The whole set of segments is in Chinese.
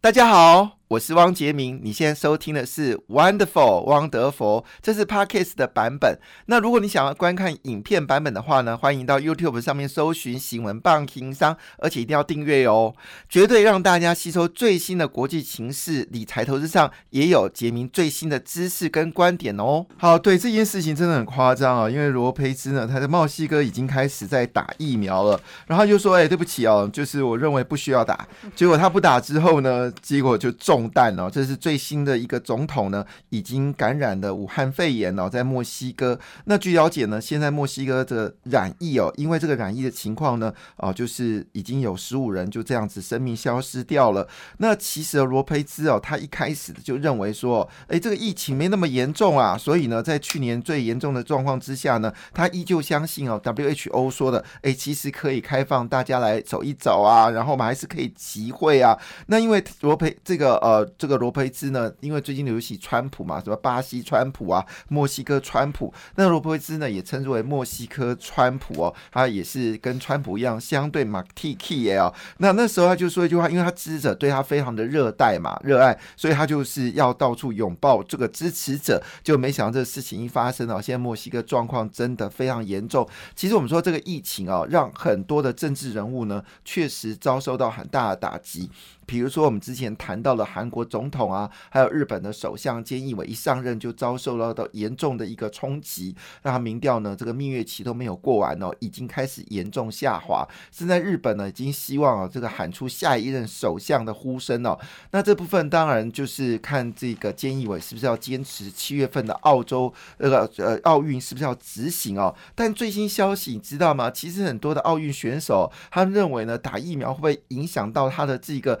大家好，我是汪杰明。你现在收听的是 Wonderful 汪德佛，这是 Podcast 的版本。那如果你想要观看影片版本的话呢，欢迎到 YouTube 上面搜寻“新闻棒情商”，而且一定要订阅哦，绝对让大家吸收最新的国际情势、理财投资上也有杰明最新的知识跟观点哦。好，对这件事情真的很夸张啊，因为罗培兹呢，他在墨西哥已经开始在打疫苗了，然后就说：“哎，对不起哦，就是我认为不需要打。”结果他不打之后呢？结果就中弹了，这是最新的一个总统呢，已经感染了武汉肺炎了，在墨西哥。那据了解呢，现在墨西哥的染疫哦，因为这个染疫的情况呢，啊，就是已经有十五人就这样子生命消失掉了。那其实罗培兹哦，他一开始就认为说，哎，这个疫情没那么严重啊，所以呢，在去年最严重的状况之下呢，他依旧相信哦，WHO 说的，哎，其实可以开放大家来走一走啊，然后我们还是可以集会啊。那因为罗培这个呃，这个罗培兹呢，因为最近流行川普嘛，什么巴西川普啊，墨西哥川普，那罗培兹呢也称之为墨西哥川普哦，他也是跟川普一样相对马 T K 哦。那那时候他就说一句话，因为他支持者对他非常的热带嘛，热爱，所以他就是要到处拥抱这个支持者。就没想到这个事情一发生哦，现在墨西哥状况真的非常严重。其实我们说这个疫情哦，让很多的政治人物呢，确实遭受到很大的打击。比如说，我们之前谈到了韩国总统啊，还有日本的首相菅义伟一上任就遭受到到严重的一个冲击，让他民调呢这个蜜月期都没有过完哦，已经开始严重下滑。现在日本呢已经希望啊这个喊出下一任首相的呼声哦。那这部分当然就是看这个菅义伟是不是要坚持七月份的澳洲那个呃奥运是不是要执行哦。但最新消息你知道吗？其实很多的奥运选手他们认为呢打疫苗会不会影响到他的这个。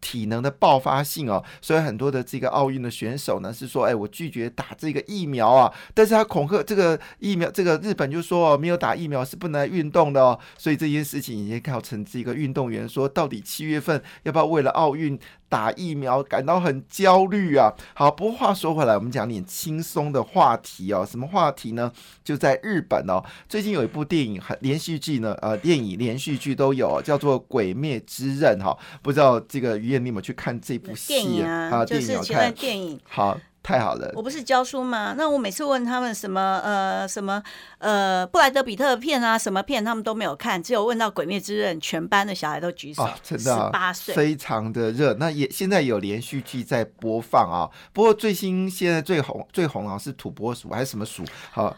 体能的爆发性哦，所以很多的这个奥运的选手呢是说，哎，我拒绝打这个疫苗啊，但是他恐吓这个疫苗，这个日本就说哦没有打疫苗是不能运动的哦，所以这件事情已经造成这个运动员说，到底七月份要不要为了奥运？打疫苗感到很焦虑啊！好，不过话说回来，我们讲点轻松的话题哦。什么话题呢？就在日本哦，最近有一部电影很连续剧呢，呃，电影连续剧都有，叫做《鬼灭之刃》哈。不知道这个燕你有没有去看这部戏啊？就是看电影。好。太好了！我不是教书吗？那我每次问他们什么呃什么呃布莱德比特片啊什么片，他们都没有看，只有问到《鬼灭之刃》，全班的小孩都举手。真的，十八岁，非常的热。那也现在有连续剧在播放啊。不过最新现在最红最红啊是土拨鼠还是什么鼠？好。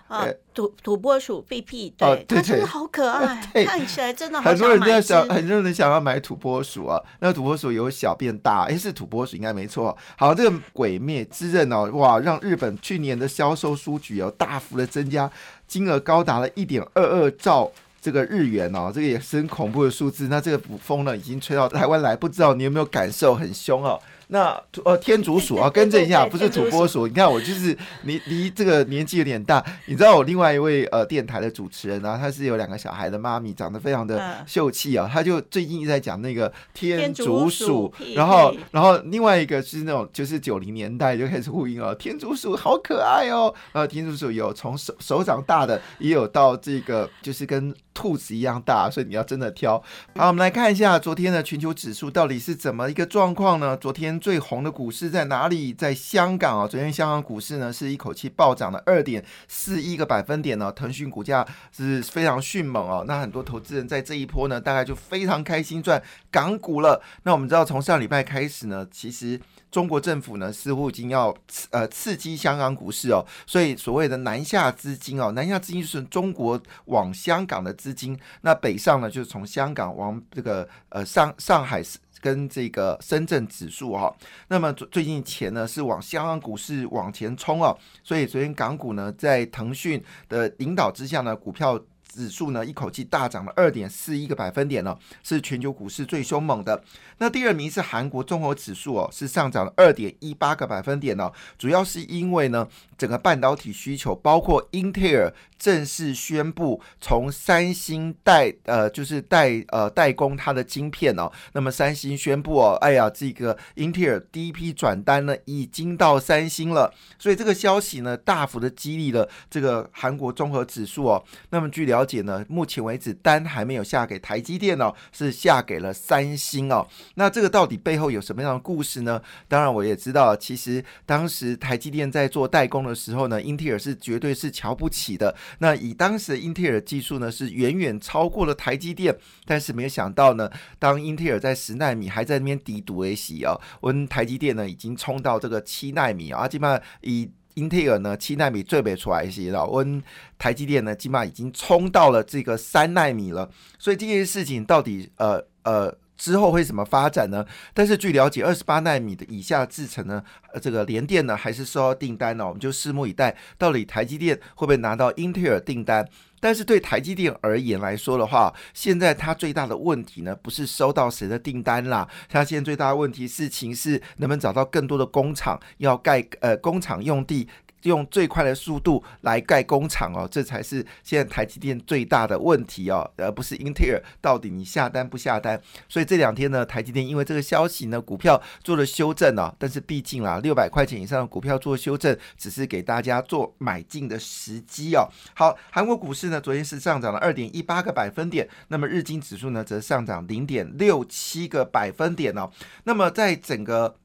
土土拨鼠 B P，对，它真的好可爱，看起来真的很多人在想，很多人想要买土拨鼠啊。那土拨鼠由小变大，哎，是土拨鼠应该没错。好，这个《鬼灭之刃》哦，哇，让日本去年的销售数据有大幅的增加，金额高达了一点二二兆这个日元哦，这个也是很恐怖的数字。那这个风呢，已经吹到台湾来，不知道你有没有感受，很凶哦。那呃天竺鼠 啊，更正一下，不是土拨鼠。你看我就是离离这个年纪有点大。你知道我另外一位呃电台的主持人啊，他是有两个小孩的妈咪，长得非常的秀气啊。他就最近一直在讲那个天竺鼠，然后然后另外一个是那种就是九零年代就开始呼应了，天竺鼠好可爱哦。呃，天竺鼠有从手手掌大的，也有到这个就是跟兔子一样大，所以你要真的挑。好，我们来看一下昨天的全球指数到底是怎么一个状况呢？昨天。最红的股市在哪里？在香港啊！昨天香港股市呢是一口气暴涨了二点四一个百分点呢。腾讯股价是非常迅猛哦。那很多投资人在这一波呢，大概就非常开心赚港股了。那我们知道，从上礼拜开始呢，其实中国政府呢似乎已经要呃刺激香港股市哦。所以所谓的南下资金哦，南下资金是中国往香港的资金。那北上呢，就是从香港往这个呃上上海。跟这个深圳指数哈，那么最近钱呢是往香港股市往前冲啊，所以昨天港股呢在腾讯的领导之下呢，股票指数呢一口气大涨了二点四一个百分点呢，是全球股市最凶猛的。那第二名是韩国综合指数哦，是上涨了二点一八个百分点呢，主要是因为呢整个半导体需求，包括英特尔。正式宣布从三星代呃就是代呃代工它的晶片哦，那么三星宣布哦，哎呀，这个英特尔第一批转单呢已经到三星了，所以这个消息呢大幅的激励了这个韩国综合指数哦。那么据了解呢，目前为止单还没有下给台积电哦，是下给了三星哦。那这个到底背后有什么样的故事呢？当然我也知道，其实当时台积电在做代工的时候呢，英特尔是绝对是瞧不起的。那以当时的英特尔技术呢，是远远超过了台积电，但是没有想到呢，当英特尔在十纳米还在那边低读 A 洗哦，我们台积电呢已经冲到这个七纳米啊，基本上以英特尔呢七纳米最没出来一些了，我们台积电呢基本上已经冲到了这个三纳米了，所以这件事情到底呃呃。之后会怎么发展呢？但是据了解，二十八纳米的以下制程呢，呃，这个联电呢还是收到订单呢，我们就拭目以待，到底台积电会不会拿到英特尔订单？但是对台积电而言来说的话，现在它最大的问题呢，不是收到谁的订单啦，它现在最大的问题事情是能不能找到更多的工厂要盖呃工厂用地。用最快的速度来盖工厂哦，这才是现在台积电最大的问题哦，而不是英特尔到底你下单不下单。所以这两天呢，台积电因为这个消息呢，股票做了修正哦，但是毕竟啦，六百块钱以上的股票做修正，只是给大家做买进的时机哦。好，韩国股市呢，昨天是上涨了二点一八个百分点，那么日经指数呢，则上涨零点六七个百分点哦。那么在整个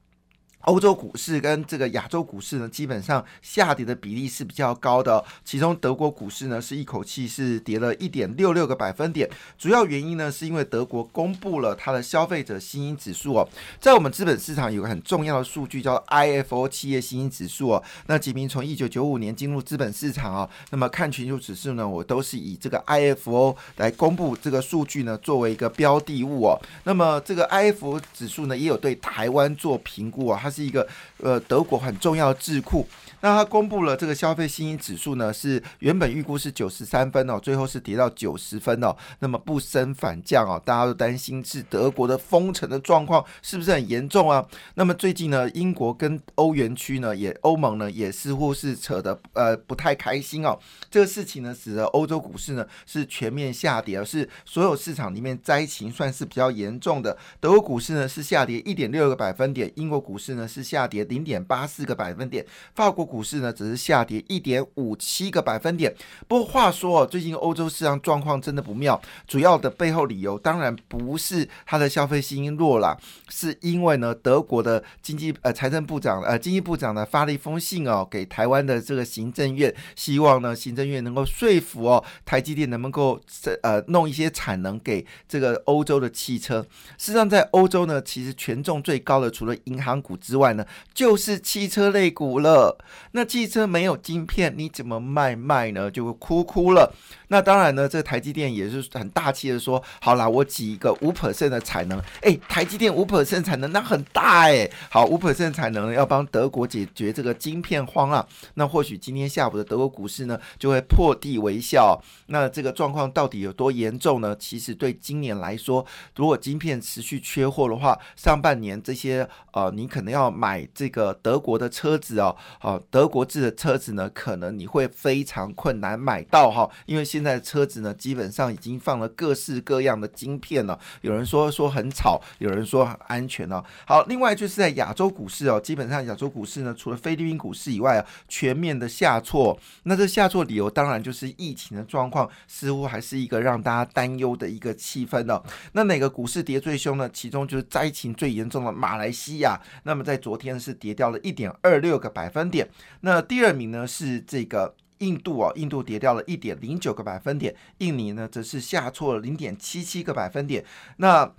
欧洲股市跟这个亚洲股市呢，基本上下跌的比例是比较高的。其中德国股市呢，是一口气是跌了一点六六个百分点。主要原因呢，是因为德国公布了它的消费者信心指数哦。在我们资本市场有个很重要的数据叫 IFO 企业信心指数哦。那吉明从一九九五年进入资本市场啊，那么看全球指数呢，我都是以这个 IFO 来公布这个数据呢，作为一个标的物哦。那么这个 IFO 指数呢，也有对台湾做评估啊，它。是一个呃德国很重要的智库，那他公布了这个消费信心指数呢，是原本预估是九十三分哦，最后是跌到九十分哦，那么不升反降哦，大家都担心是德国的封城的状况是不是很严重啊？那么最近呢，英国跟欧元区呢，也欧盟呢也似乎是扯得呃不太开心哦，这个事情呢，使得欧洲股市呢是全面下跌，而是所有市场里面灾情算是比较严重的，德国股市呢是下跌一点六个百分点，英国股市呢。是下跌零点八四个百分点，法国股市呢只是下跌一点五七个百分点。不过话说哦，最近欧洲市场状况真的不妙，主要的背后理由当然不是它的消费信心弱了，是因为呢德国的经济呃财政部长呃经济部长呢发了一封信哦给台湾的这个行政院，希望呢行政院能够说服哦台积电能不能够呃弄一些产能给这个欧洲的汽车。事实上在欧洲呢，其实权重最高的除了银行股之之外呢，就是汽车类股了。那汽车没有晶片，你怎么卖卖呢？就会哭哭了。那当然呢，这台积电也是很大气的说，好啦，我挤一个五 percent 的产能。哎，台积电五 percent 产能，那很大哎。好，五 percent 产能要帮德国解决这个晶片荒啊。那或许今天下午的德国股市呢，就会破地为笑。那这个状况到底有多严重呢？其实对今年来说，如果晶片持续缺货的话，上半年这些呃，你可能要。要买这个德国的车子哦，好，德国制的车子呢，可能你会非常困难买到哈，因为现在的车子呢，基本上已经放了各式各样的晶片了。有人说说很吵，有人说很安全哦。好，另外就是在亚洲股市哦，基本上亚洲股市呢，除了菲律宾股市以外啊，全面的下挫。那这下挫理由当然就是疫情的状况，似乎还是一个让大家担忧的一个气氛哦。那哪个股市跌最凶呢？其中就是灾情最严重的马来西亚。那么在昨天是跌掉了一点二六个百分点，那第二名呢是这个印度啊，印度跌掉了一点零九个百分点，印尼呢则是下挫了零点七七个百分点，那。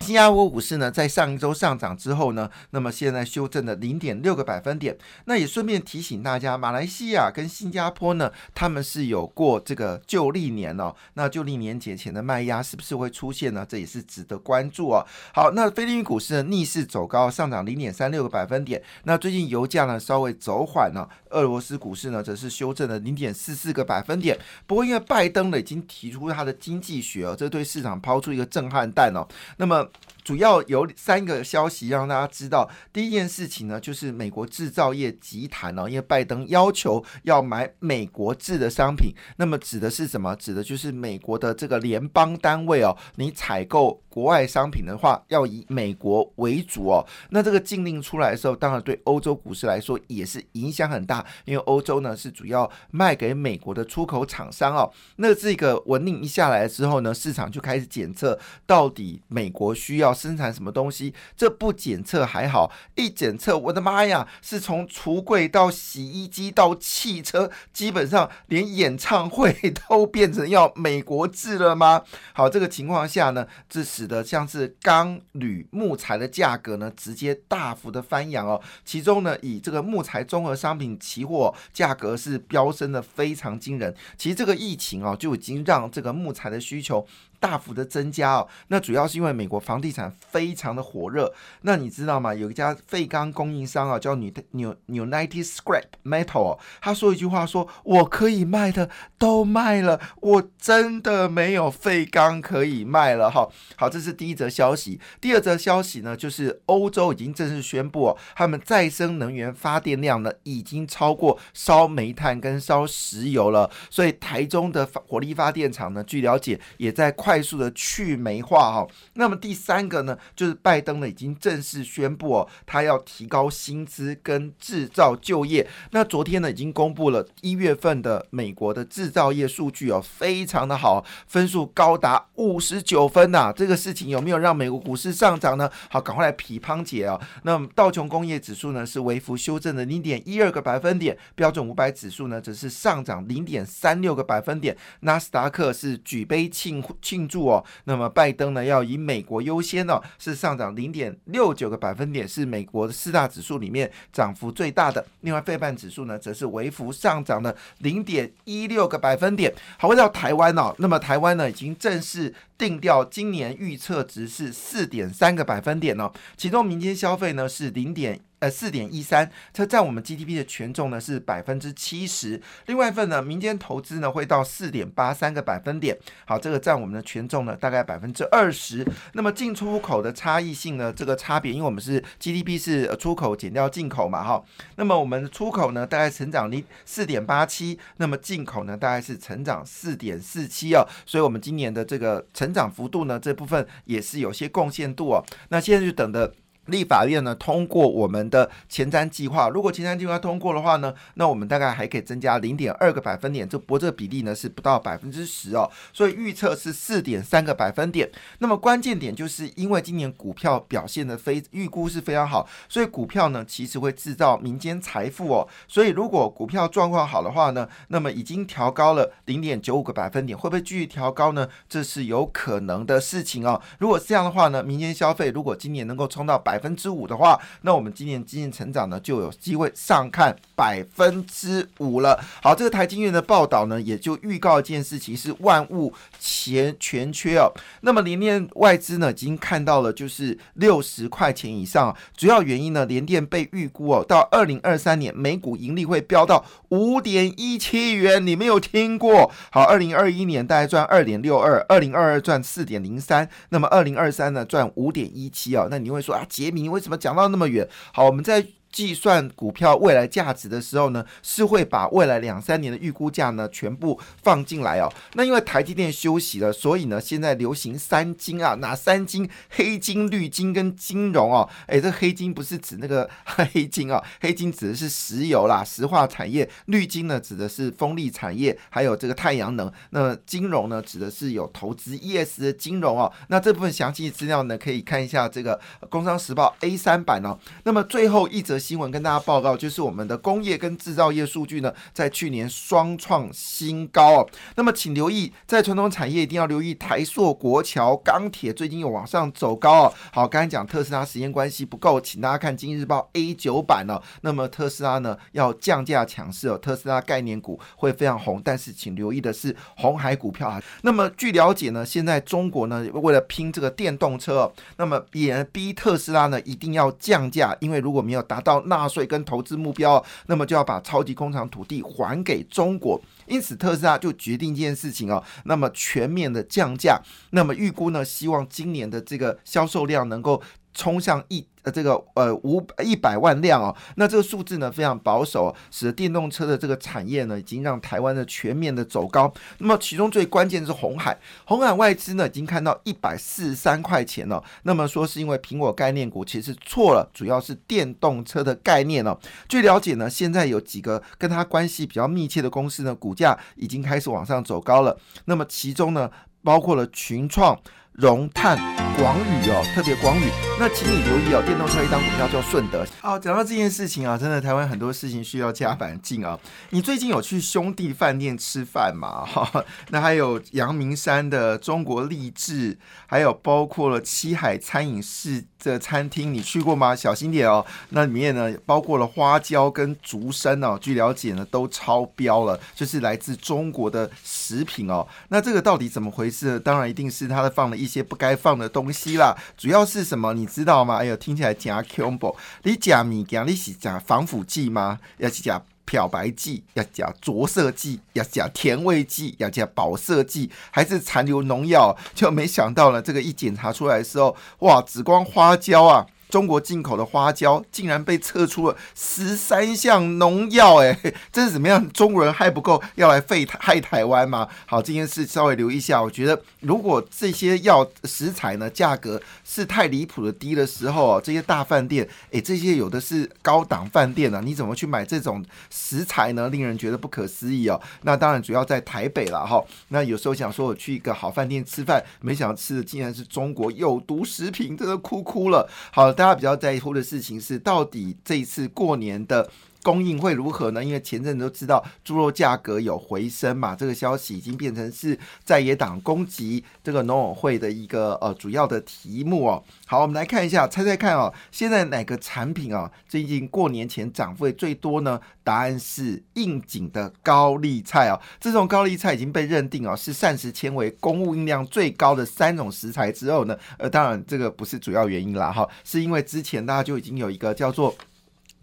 新加坡股市呢，在上一周上涨之后呢，那么现在修正了零点六个百分点。那也顺便提醒大家，马来西亚跟新加坡呢，他们是有过这个旧历年哦。那旧历年节前的卖压是不是会出现呢？这也是值得关注哦。好，那菲律宾股市呢，逆势走高，上涨零点三六个百分点。那最近油价呢，稍微走缓了。俄罗斯股市呢，则是修正了零点四四个百分点。不过，因为拜登呢已经提出他的经济学哦，这对市场抛出一个震撼弹哦。那么么。主要有三个消息让大家知道。第一件事情呢，就是美国制造业集团哦，因为拜登要求要买美国制的商品，那么指的是什么？指的就是美国的这个联邦单位哦，你采购国外商品的话，要以美国为主哦。那这个禁令出来的时候，当然对欧洲股市来说也是影响很大，因为欧洲呢是主要卖给美国的出口厂商哦。那这个文令一下来之后呢，市场就开始检测到底美国需要。生产什么东西？这不检测还好，一检测，我的妈呀！是从橱柜到洗衣机到汽车，基本上连演唱会都变成要美国制了吗？好，这个情况下呢，这使得像是钢、铝、木材的价格呢，直接大幅的翻扬哦。其中呢，以这个木材综合商品期货价格是飙升的非常惊人。其实这个疫情哦，就已经让这个木材的需求。大幅的增加哦，那主要是因为美国房地产非常的火热。那你知道吗？有一家废钢供应商啊，叫纽纽 United Scrap Metal，他说一句话说：“我可以卖的都卖了，我真的没有废钢可以卖了。”哈，好，这是第一则消息。第二则消息呢，就是欧洲已经正式宣布哦，他们再生能源发电量呢已经超过烧煤炭跟烧石油了。所以台中的火力发电厂呢，据了解也在。快速的去煤化哈，那么第三个呢，就是拜登呢已经正式宣布哦，他要提高薪资跟制造就业。那昨天呢已经公布了一月份的美国的制造业数据哦，非常的好，分数高达五十九分呐。这个事情有没有让美国股市上涨呢？好，赶快来匹乓姐啊。那么道琼工业指数呢是微幅修正的零点一二个百分点，标准五百指数呢则是上涨零点三六个百分点，纳斯达克是举杯庆庆。庆祝哦，那么拜登呢要以美国优先哦，是上涨零点六九个百分点，是美国的四大指数里面涨幅最大的。另外，费半指数呢则是微幅上涨了零点一六个百分点。好，回到台湾哦，那么台湾呢已经正式定调，今年预测值是四点三个百分点哦，其中民间消费呢是零点。呃，四点一三，这占我们 GDP 的权重呢是百分之七十。另外一份呢，民间投资呢会到四点八三个百分点。好，这个占我们的权重呢大概百分之二十。那么进出口的差异性呢，这个差别，因为我们是 GDP 是出口减掉进口嘛，哈。那么我们出口呢大概成长零四点八七，那么进口呢大概是成长四点四七哦。所以我们今年的这个成长幅度呢这部分也是有些贡献度哦。那现在就等着。立法院呢通过我们的前瞻计划，如果前瞻计划通过的话呢，那我们大概还可以增加零点二个百分点，这不这个比例呢是不到百分之十哦，所以预测是四点三个百分点。那么关键点就是因为今年股票表现的非预估是非常好，所以股票呢其实会制造民间财富哦。所以如果股票状况好的话呢，那么已经调高了零点九五个百分点，会不会继续调高呢？这是有可能的事情哦。如果这样的话呢，民间消费如果今年能够冲到百。百分之五的话，那我们今年经济成长呢就有机会上看百分之五了。好，这个台经院的报道呢，也就预告一件事情是万物钱全缺哦。那么联电外资呢已经看到了，就是六十块钱以上。主要原因呢，联电被预估哦，到二零二三年每股盈利会飙到五点一七元。你没有听过？好，二零二一年大概赚二点六二，二零二二赚四点零三，那么二零二三呢赚五点一七哦。那你会说啊，杰明为什么讲到那么远？好，我们在。计算股票未来价值的时候呢，是会把未来两三年的预估价呢全部放进来哦。那因为台积电休息了，所以呢现在流行三金啊，哪三金？黑金、绿金跟金融哦。诶，这黑金不是指那个 黑金啊，黑金指的是石油啦、石化产业；绿金呢指的是风力产业，还有这个太阳能。那金融呢指的是有投资 ES 的金融哦。那这部分详细资料呢可以看一下这个《工商时报》A 三版哦。那么最后一则。新闻跟大家报告，就是我们的工业跟制造业数据呢，在去年双创新高哦。那么，请留意，在传统产业一定要留意台塑、国桥、钢铁，最近有往上走高哦。好，刚才讲特斯拉时间关系不够，请大家看《今日报》A 九版哦。那么，特斯拉呢要降价强势哦，特斯拉概念股会非常红，但是请留意的是红海股票啊。那么，据了解呢，现在中国呢为了拼这个电动车，那么也逼特斯拉呢一定要降价，因为如果没有达到纳税跟投资目标，那么就要把超级工厂土地还给中国。因此，特斯拉就决定这件事情啊，那么全面的降价。那么预估呢，希望今年的这个销售量能够冲向一。呃，这个呃五一百万辆哦，那这个数字呢非常保守，使得电动车的这个产业呢已经让台湾的全面的走高。那么其中最关键的是红海，红海外资呢已经看到一百四十三块钱了。那么说是因为苹果概念股其实错了，主要是电动车的概念哦。据了解呢，现在有几个跟它关系比较密切的公司呢，股价已经开始往上走高了。那么其中呢，包括了群创。融碳、广宇哦，特别广宇，那请你留意哦，电动车一张股票叫顺德。哦，讲到这件事情啊，真的台湾很多事情需要加把劲啊。你最近有去兄弟饭店吃饭吗？哈，那还有阳明山的中国励志，还有包括了七海餐饮市的餐厅，你去过吗？小心点哦，那里面呢包括了花椒跟竹笙哦，据了解呢都超标了，就是来自中国的食品哦。那这个到底怎么回事？当然一定是他的放了一。些不该放的东西啦，主要是什么？你知道吗？哎呦，听起来假 combo。你假米你是假防腐剂吗？要是假漂白剂，要加着色剂，要加甜味剂，要加保色剂，还是残留农药？就没想到呢，这个一检查出来的时候，哇，紫光花椒啊！中国进口的花椒竟然被测出了十三项农药，哎，这是怎么样？中国人还不够，要来废害台湾吗？好，这件事稍微留意一下。我觉得，如果这些药食材呢价格是太离谱的低的时候，这些大饭店，哎，这些有的是高档饭店呢，你怎么去买这种食材呢？令人觉得不可思议哦。那当然主要在台北了哈。那有时候想说我去一个好饭店吃饭，没想到吃的竟然是中国有毒食品，真的哭哭了。好。大家比较在乎的事情是，到底这一次过年的。供应会如何呢？因为前阵子都知道猪肉价格有回升嘛，这个消息已经变成是在野党攻击这个农委会的一个呃主要的题目哦。好，我们来看一下，猜猜看哦，现在哪个产品啊最近过年前涨幅最多呢？答案是应景的高丽菜哦。这种高丽菜已经被认定哦是膳食纤维供应量最高的三种食材之后呢，呃，当然这个不是主要原因啦，哈，是因为之前大家就已经有一个叫做。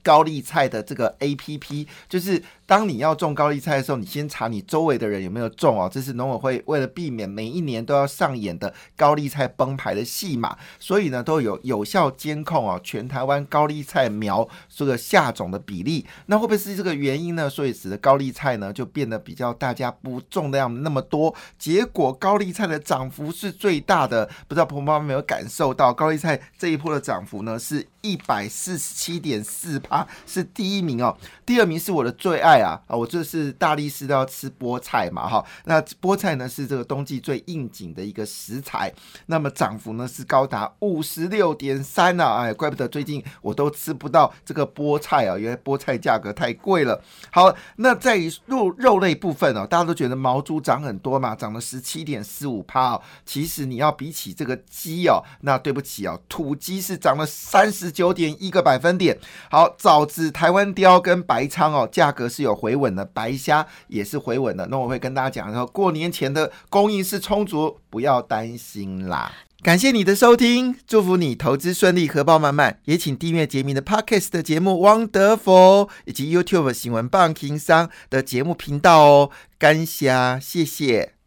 高丽菜的这个 A P P，就是当你要种高丽菜的时候，你先查你周围的人有没有种哦。这是农委会为了避免每一年都要上演的高丽菜崩盘的戏码，所以呢都有有效监控哦全台湾高丽菜苗这个下种的比例。那会不会是这个原因呢？所以使得高丽菜呢就变得比较大家不种量那么多，结果高丽菜的涨幅是最大的。不知道婆婆妈妈有没有感受到高丽菜这一波的涨幅呢？是一百四十七点四。啊，是第一名哦，第二名是我的最爱啊啊！我这是大力士都要吃菠菜嘛哈，那菠菜呢是这个冬季最应景的一个食材，那么涨幅呢是高达五十六点三啊，哎，怪不得最近我都吃不到这个菠菜啊，因为菠菜价格太贵了。好，那在肉肉类部分哦，大家都觉得毛猪涨很多嘛，涨了十七点四五趴哦，其实你要比起这个鸡哦，那对不起哦，土鸡是涨了三十九点一个百分点。好。枣子、台湾雕跟白鲳哦，价格是有回稳的，白虾也是回稳的。那我会跟大家讲说，过年前的供应是充足，不要担心啦。感谢你的收听，祝福你投资顺利，荷包满满。也请订阅杰明的 Podcast 的节目《汪德福》，以及 YouTube 新闻棒情商的节目频道哦。感谢，谢谢。